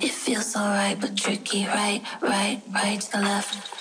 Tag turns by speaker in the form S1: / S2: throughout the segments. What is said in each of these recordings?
S1: It feels alright, but tricky. Right, right, right to the left.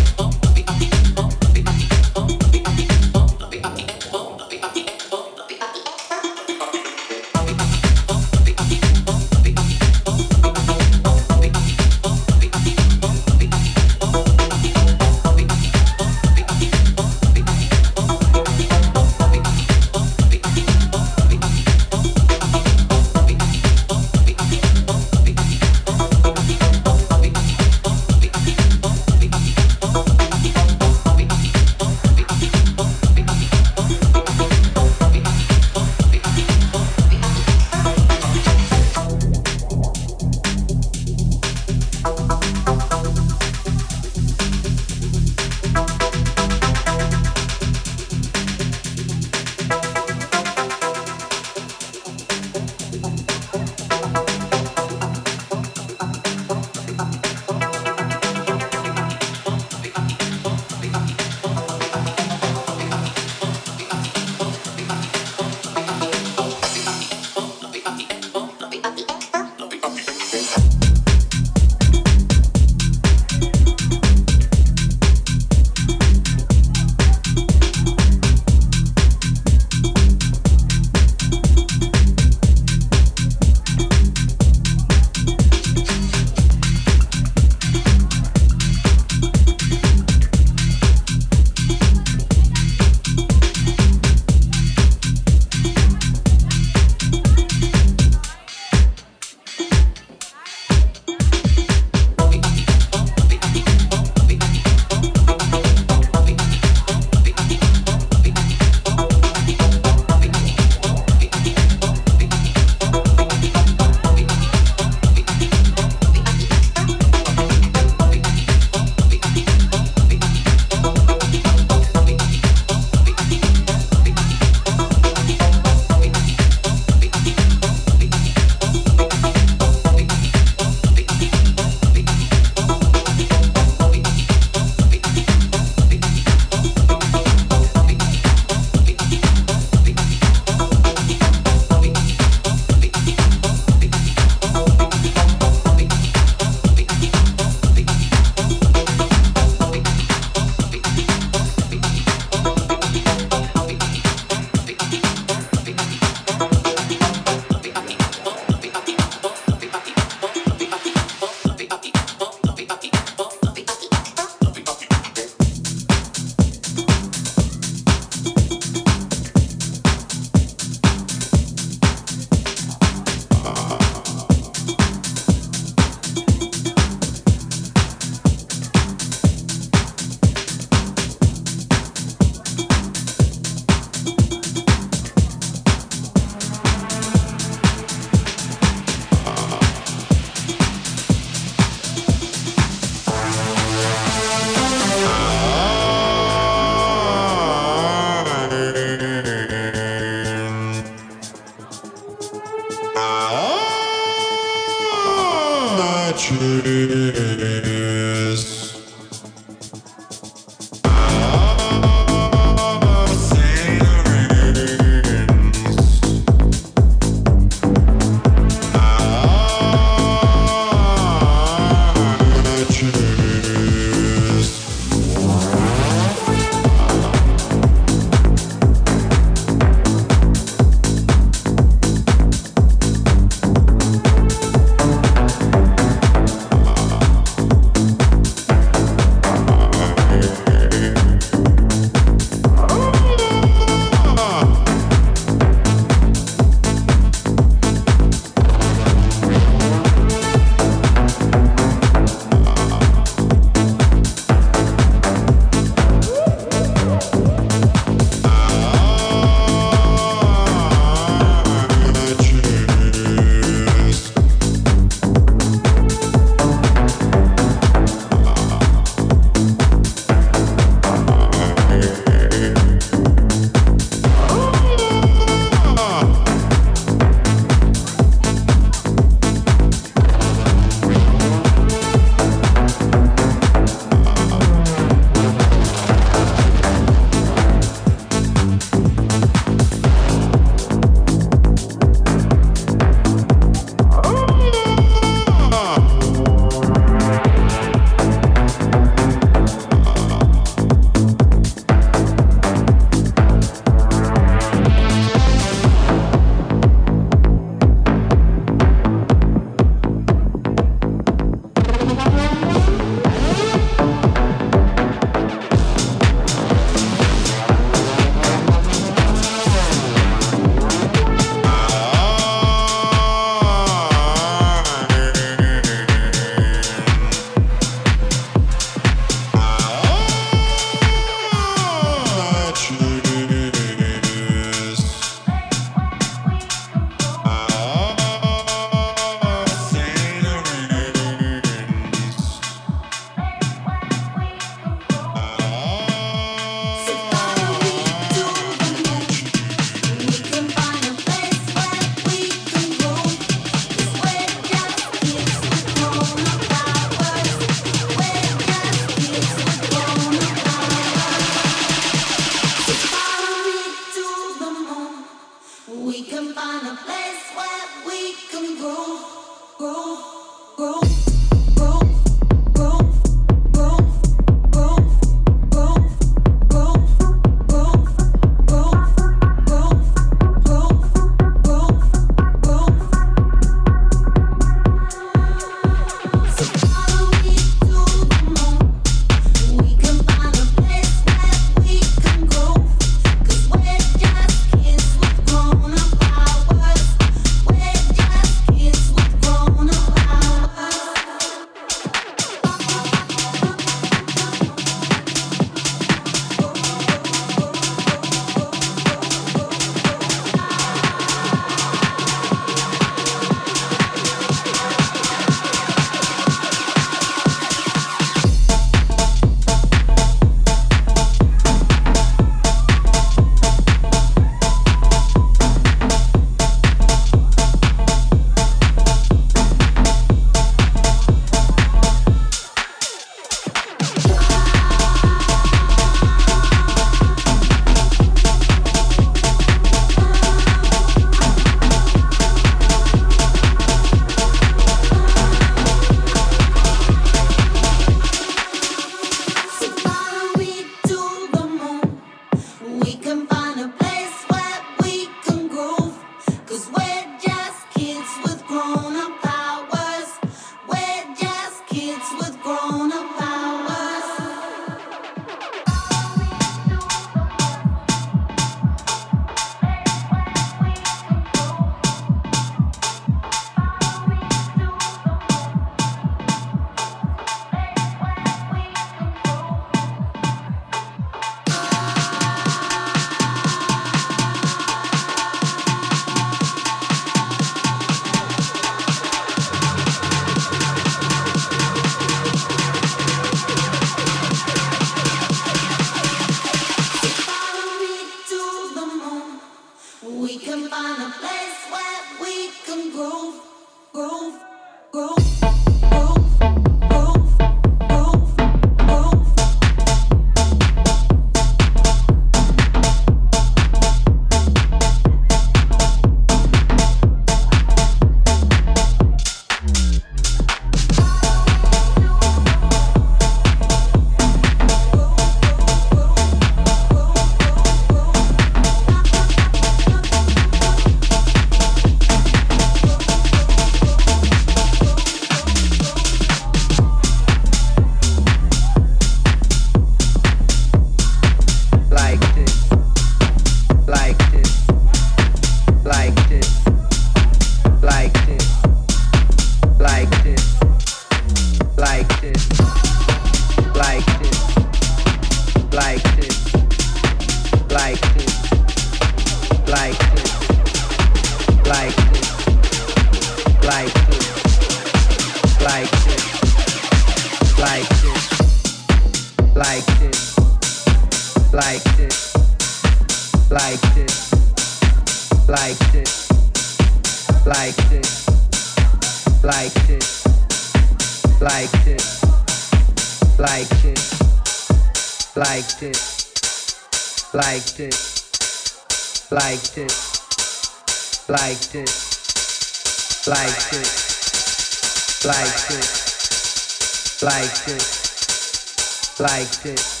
S2: Like this, like this.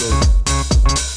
S3: Move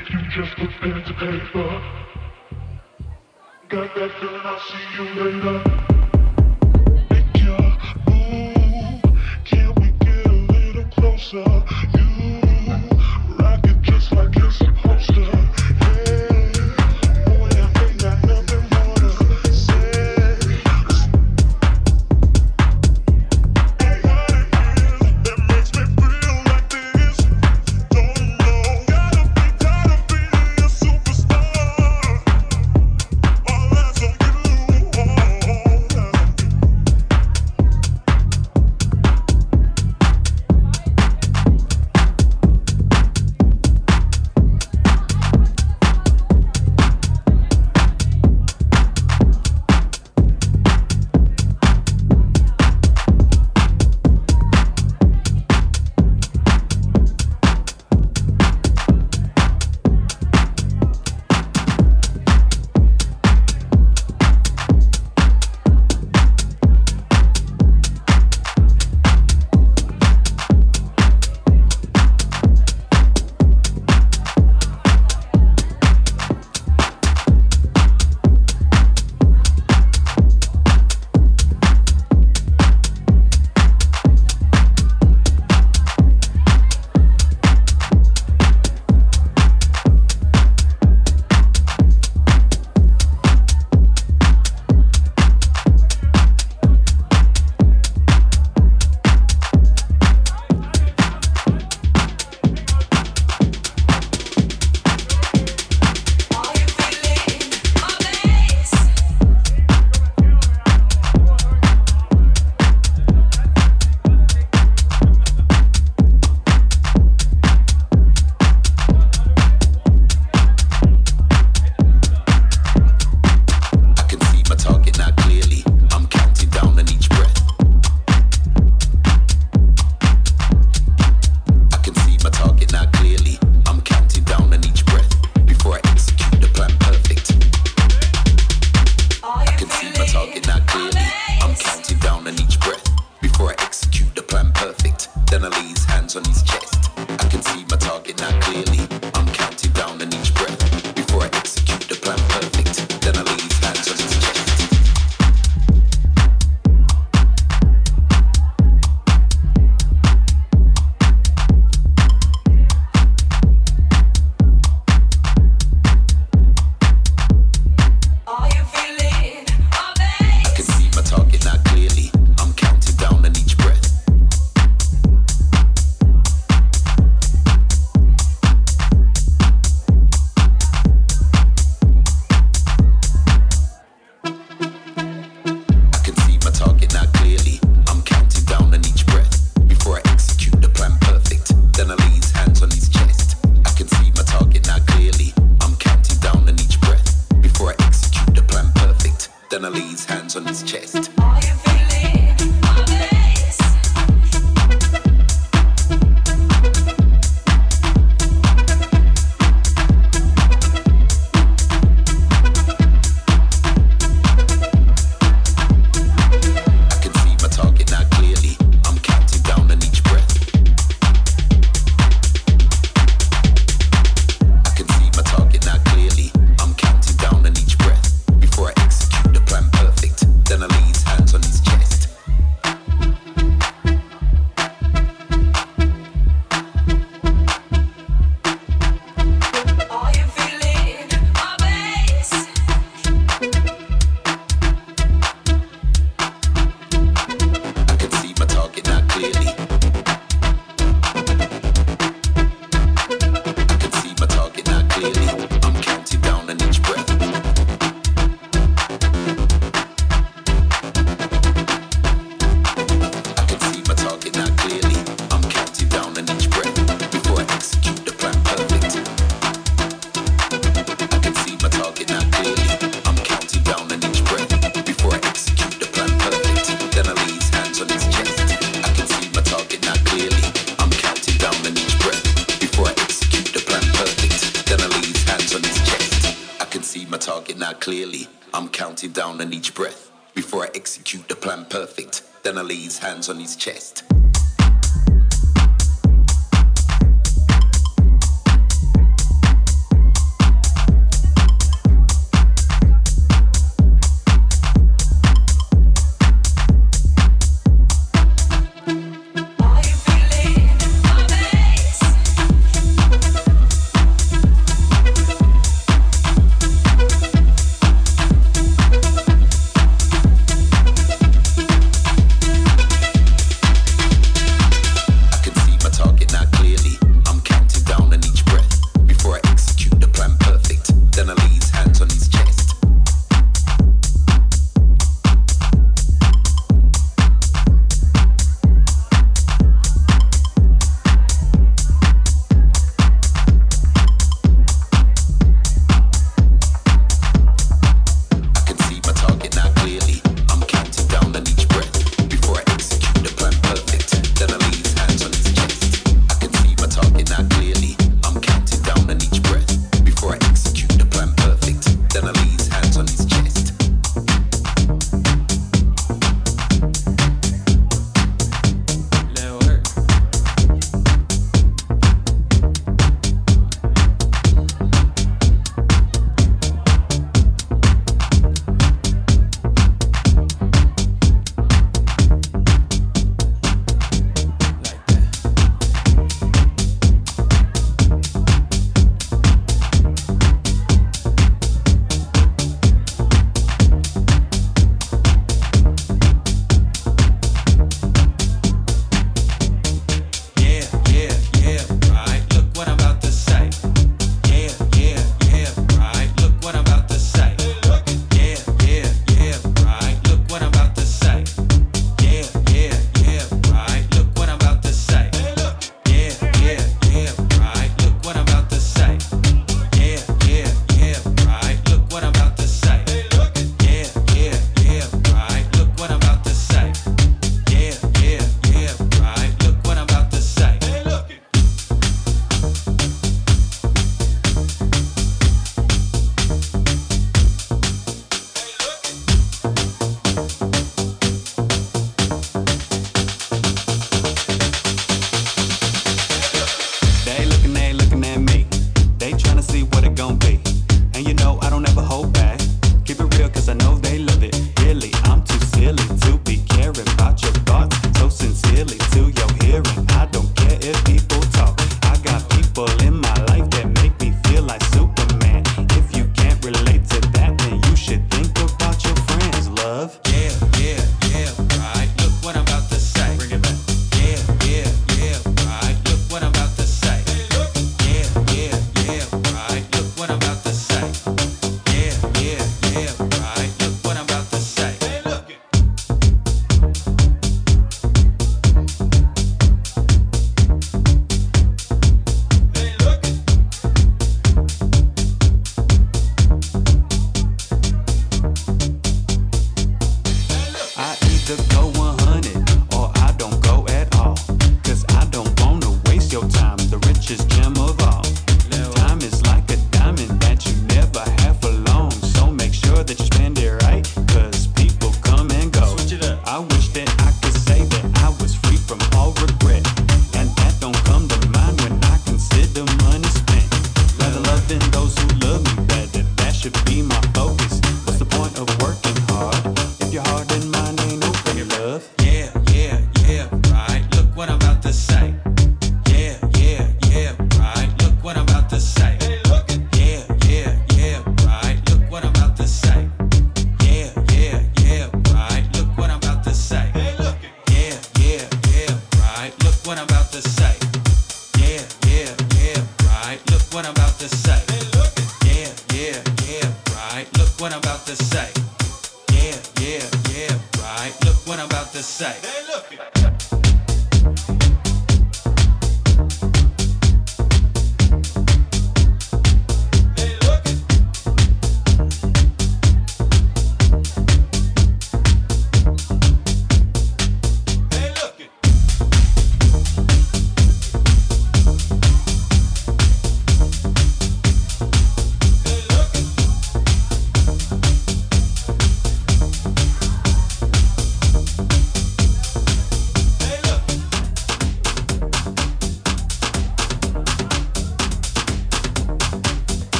S3: if you just put pen to
S1: paper. Got that feeling, I'll see you later. Make your move, can we get a
S4: little
S5: closer?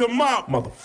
S5: 'Em up, motherfucker.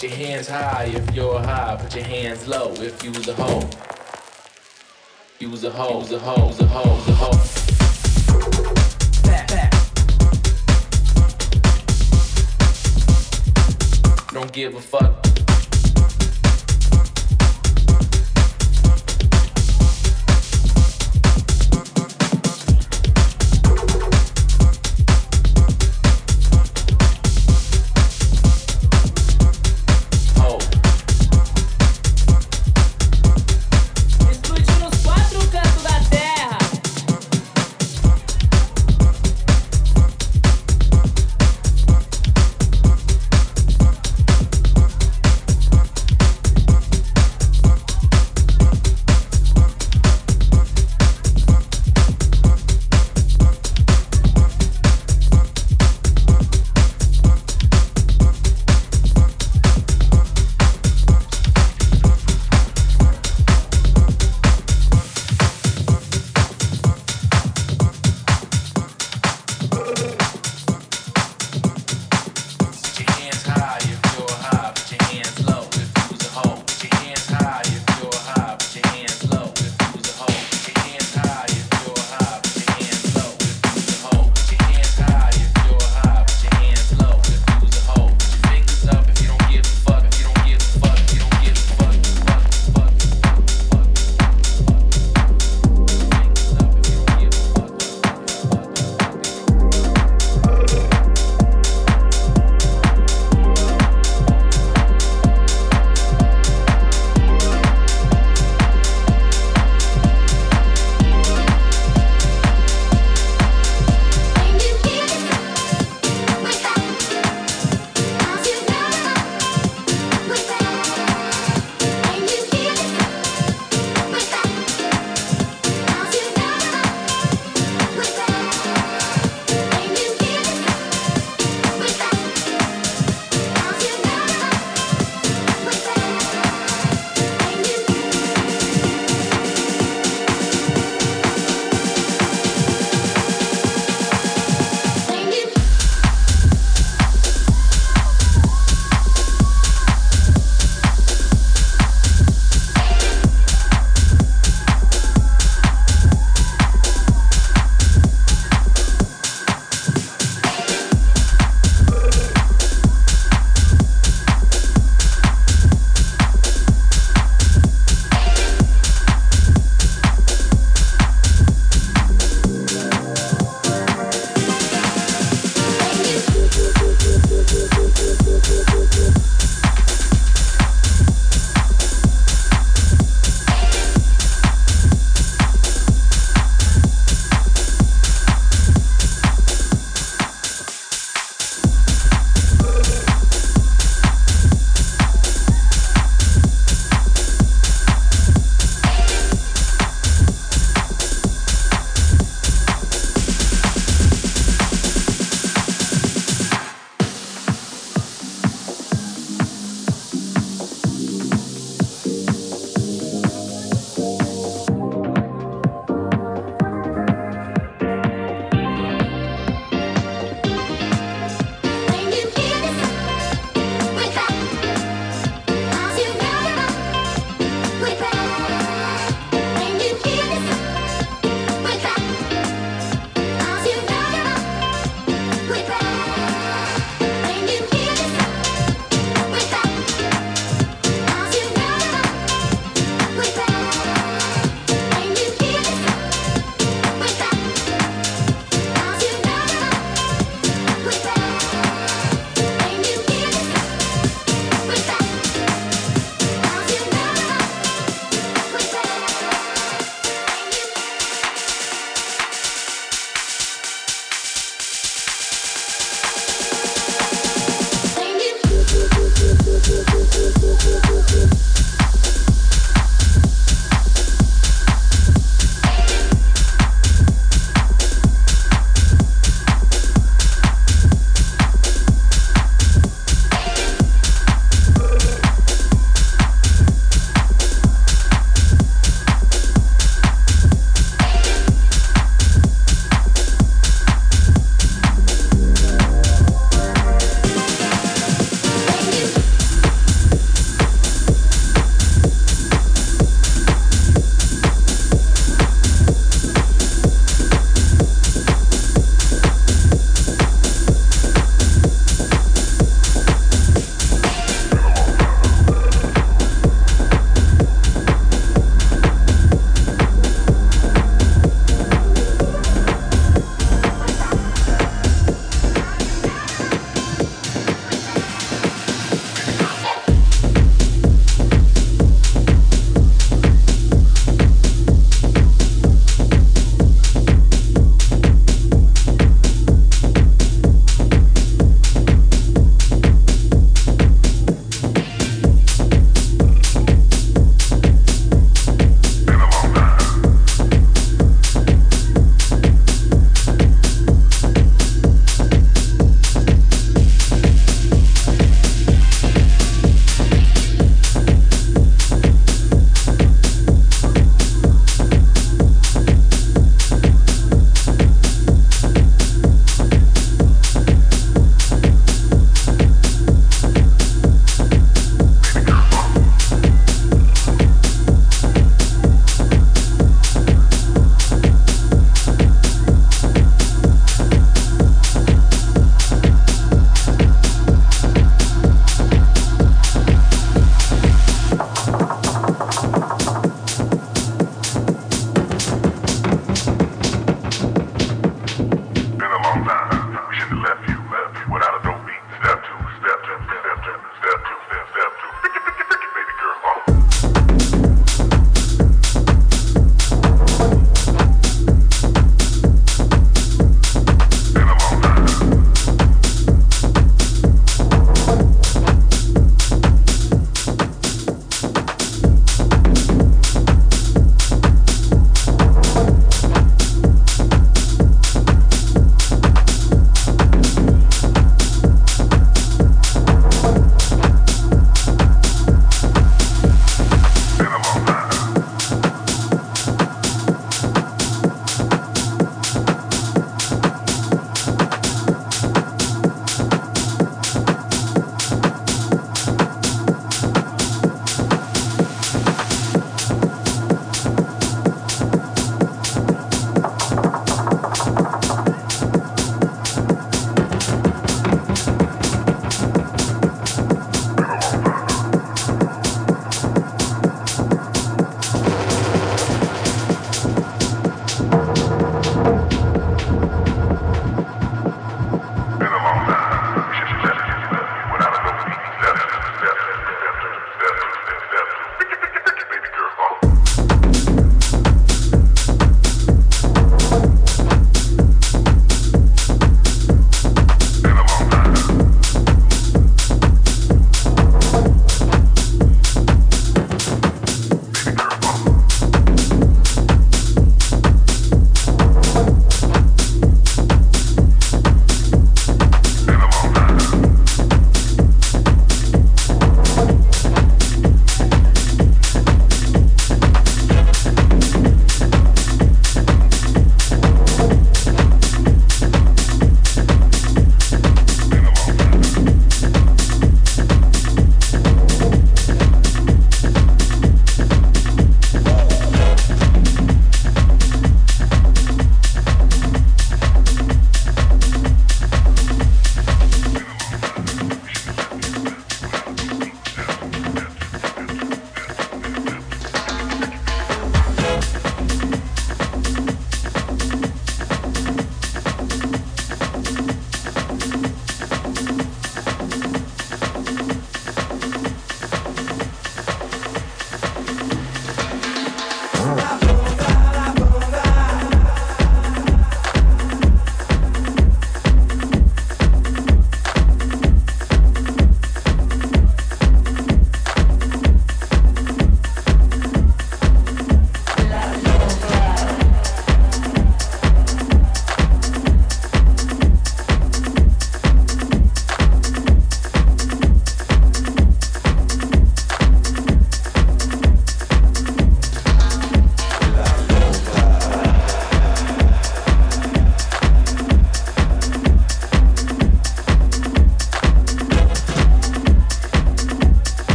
S6: Put your hands high if you're high. Put your hands low if you was a hoe. You's a hoe, you's a hoe, you's a hoe, you's a hoe. Don't give a fuck.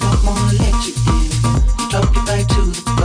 S7: don't wanna let you in. Talk you back to the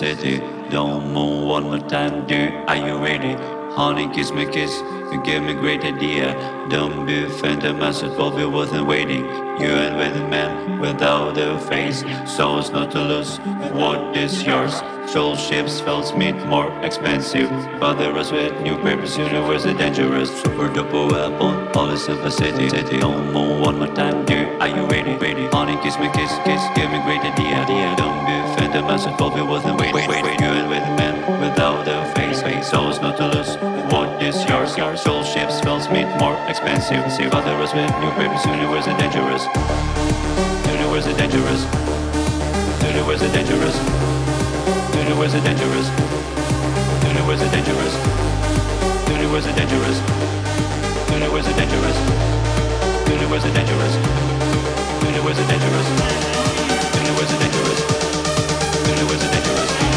S8: simplicity. Don't move one more time, dude. Are you ready? Honey, kiss me, kiss. You gave me a great idea. Don't be offended, message will be worth in waiting. You and with a man without a face, souls not to lose. What is yours? Soul ships, fells meet more expensive. But there is with new papers, universe is dangerous. Super duper weapon, all is simplicity. City, don't move one more time, dude. Are you ready? Ready? Honey, kiss me, kiss, kiss. Give me great idea. idea. Don't be will be worth in waiting. Wait, wait, wait. You and with a man without a face, face, souls not to lose. What is yours? Your soul ships, fells meet more expensive. See, but there is with new papers, universe is dangerous. Universe is dangerous. Universe is dangerous. Universe is dangerous. Universe is dangerous. Universe is dangerous. Universe is dangerous. Universe is dangerous. Universe is dangerous. Universe is dangerous. Universe is dangerous. Dangerous.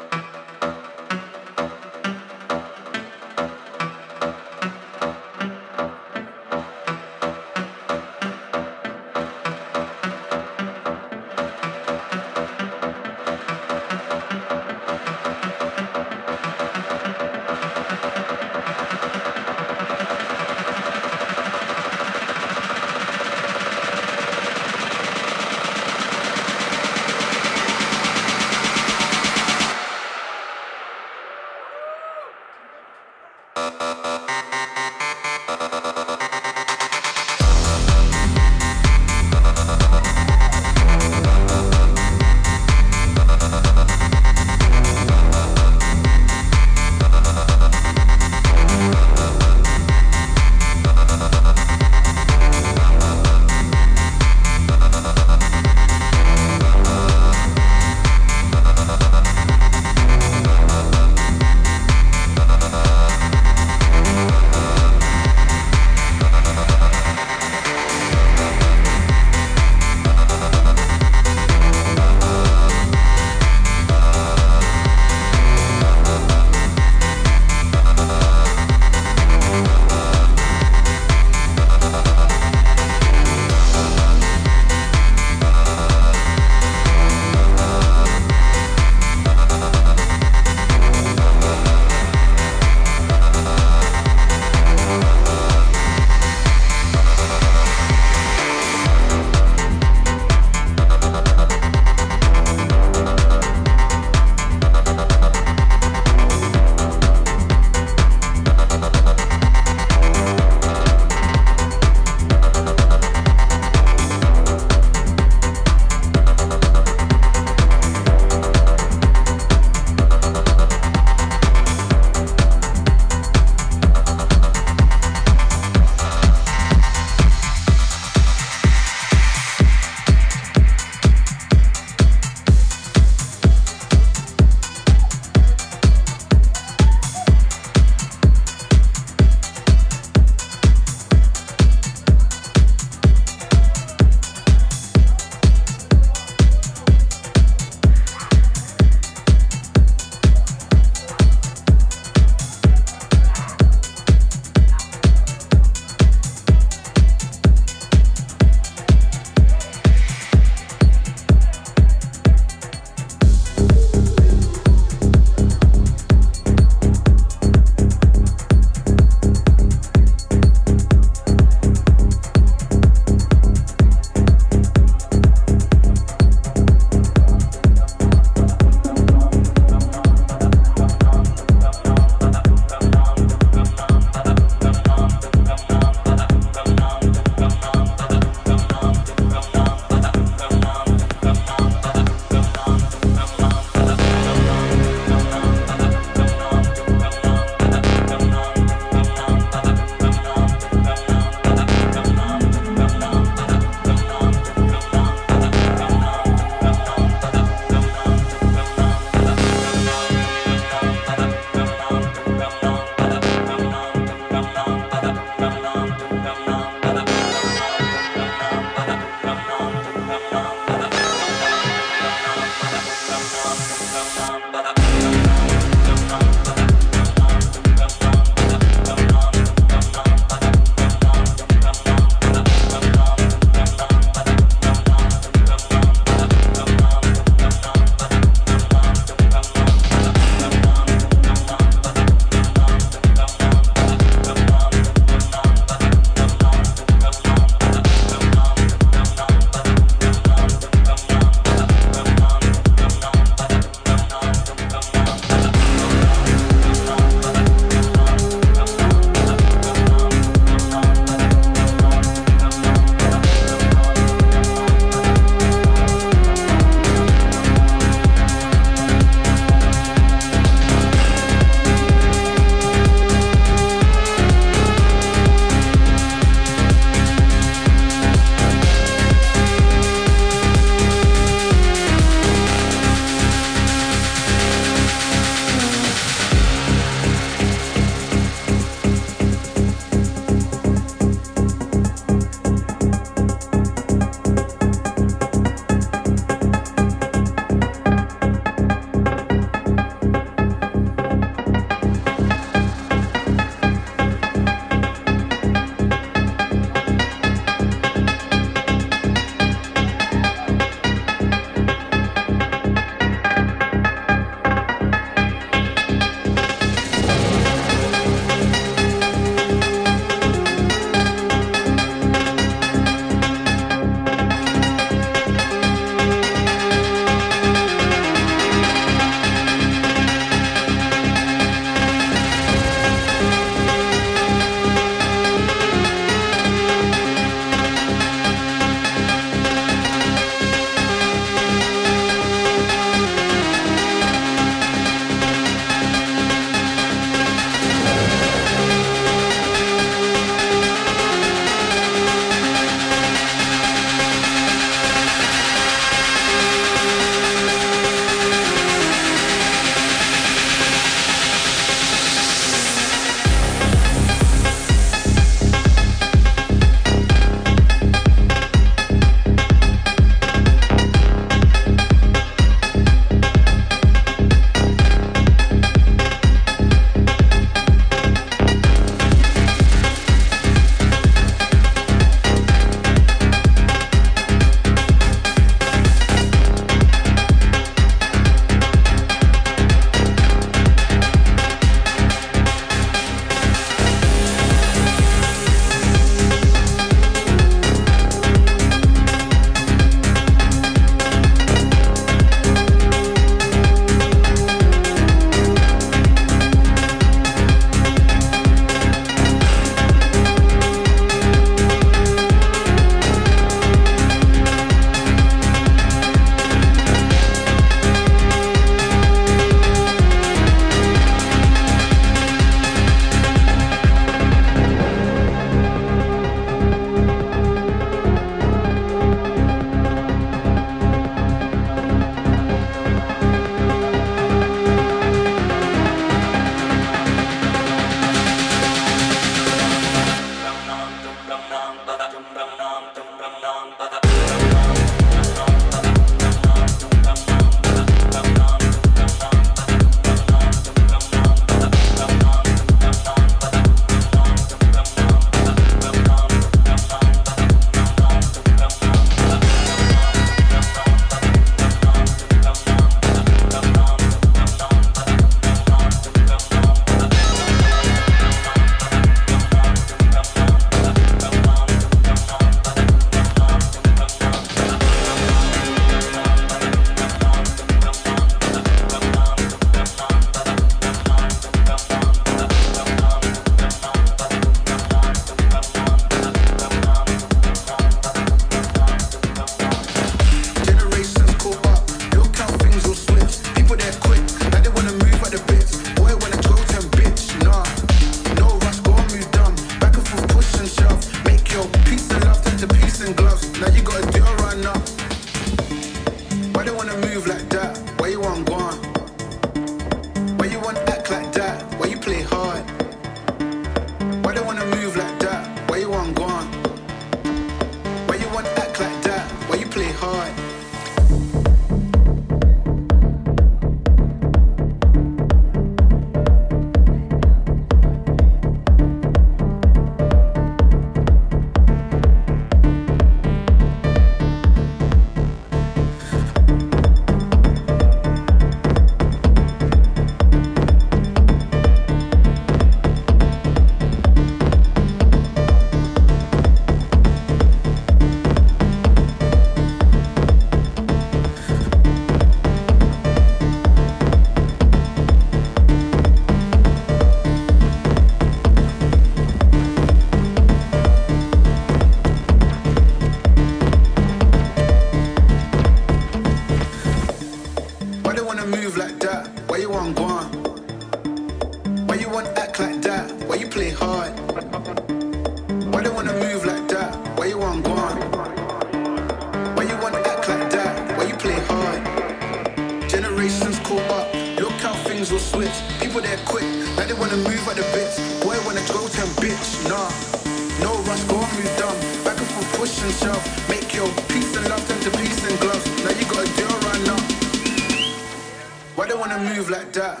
S9: Wanna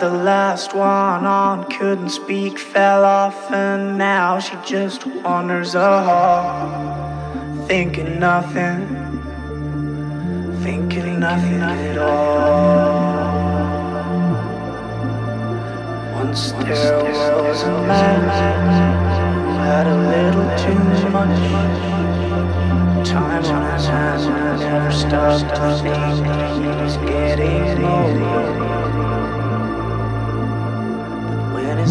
S10: The
S11: last one on, couldn't speak, fell off, and now she just wanders a hall, thinking nothing, thinking nothing at all. Once there was a man who had a little too much time on his hands and never stopped to think he getting old.